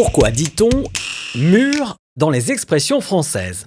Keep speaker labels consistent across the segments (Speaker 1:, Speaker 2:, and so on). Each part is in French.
Speaker 1: Pourquoi dit-on mur dans les expressions françaises?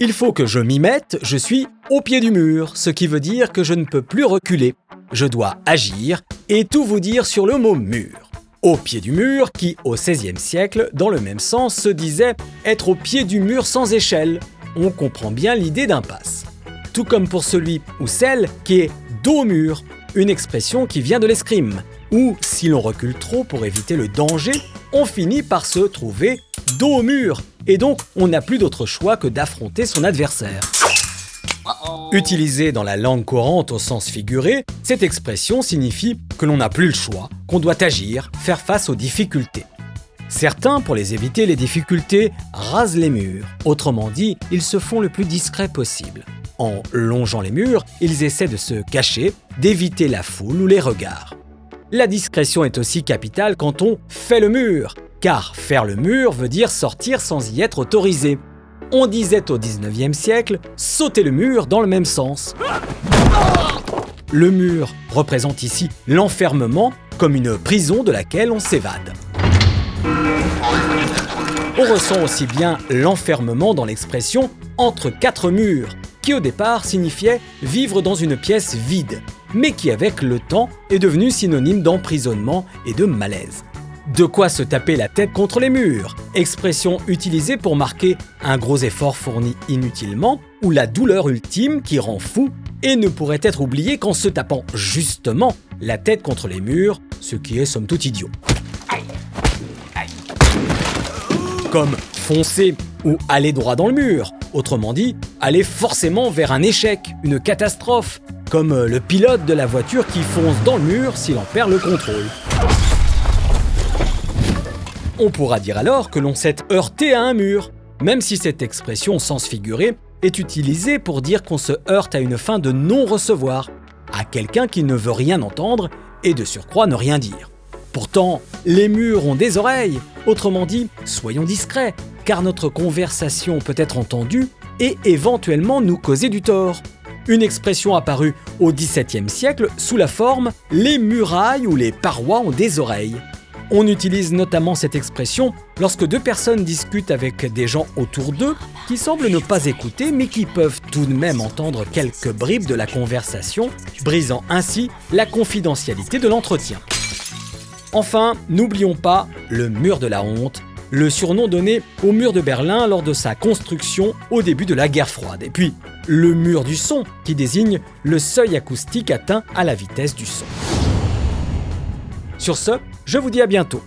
Speaker 1: Il faut que je m'y mette, je suis au pied du mur, ce qui veut dire que je ne peux plus reculer. Je dois agir et tout vous dire sur le mot mur. Au pied du mur, qui au XVIe siècle, dans le même sens, se disait être au pied du mur sans échelle. On comprend bien l'idée d'impasse. Tout comme pour celui ou celle qui est dos mur, une expression qui vient de l'escrime, ou si l'on recule trop pour éviter le danger, on finit par se trouver dos au mur, et donc on n'a plus d'autre choix que d'affronter son adversaire. Utilisée dans la langue courante au sens figuré, cette expression signifie que l'on n'a plus le choix, qu'on doit agir, faire face aux difficultés. Certains, pour les éviter les difficultés, rasent les murs. Autrement dit, ils se font le plus discret possible. En longeant les murs, ils essaient de se cacher, d'éviter la foule ou les regards. La discrétion est aussi capitale quand on fait le mur, car faire le mur veut dire sortir sans y être autorisé. On disait au 19e siècle sauter le mur dans le même sens. Le mur représente ici l'enfermement comme une prison de laquelle on s'évade. On ressent aussi bien l'enfermement dans l'expression entre quatre murs, qui au départ signifiait vivre dans une pièce vide, mais qui avec le temps est devenu synonyme d'emprisonnement et de malaise. De quoi se taper la tête contre les murs, expression utilisée pour marquer un gros effort fourni inutilement ou la douleur ultime qui rend fou et ne pourrait être oubliée qu'en se tapant justement la tête contre les murs, ce qui est somme toute idiot. Comme foncer ou aller droit dans le mur, autrement dit, aller forcément vers un échec, une catastrophe, comme euh, le pilote de la voiture qui fonce dans le mur s'il en perd le contrôle. On pourra dire alors que l'on s'est heurté à un mur, même si cette expression sens figuré est utilisée pour dire qu'on se heurte à une fin de non-recevoir, à quelqu'un qui ne veut rien entendre et de surcroît ne rien dire. Pourtant, les murs ont des oreilles, autrement dit, soyons discrets, car notre conversation peut être entendue et éventuellement nous causer du tort une expression apparue au XVIIe siècle sous la forme les murailles ou les parois ont des oreilles. On utilise notamment cette expression lorsque deux personnes discutent avec des gens autour d'eux qui semblent ne pas écouter mais qui peuvent tout de même entendre quelques bribes de la conversation, brisant ainsi la confidentialité de l'entretien. Enfin, n'oublions pas le mur de la honte, le surnom donné au mur de Berlin lors de sa construction au début de la guerre froide. Et puis, le mur du son, qui désigne le seuil acoustique atteint à la vitesse du son. Sur ce, je vous dis à bientôt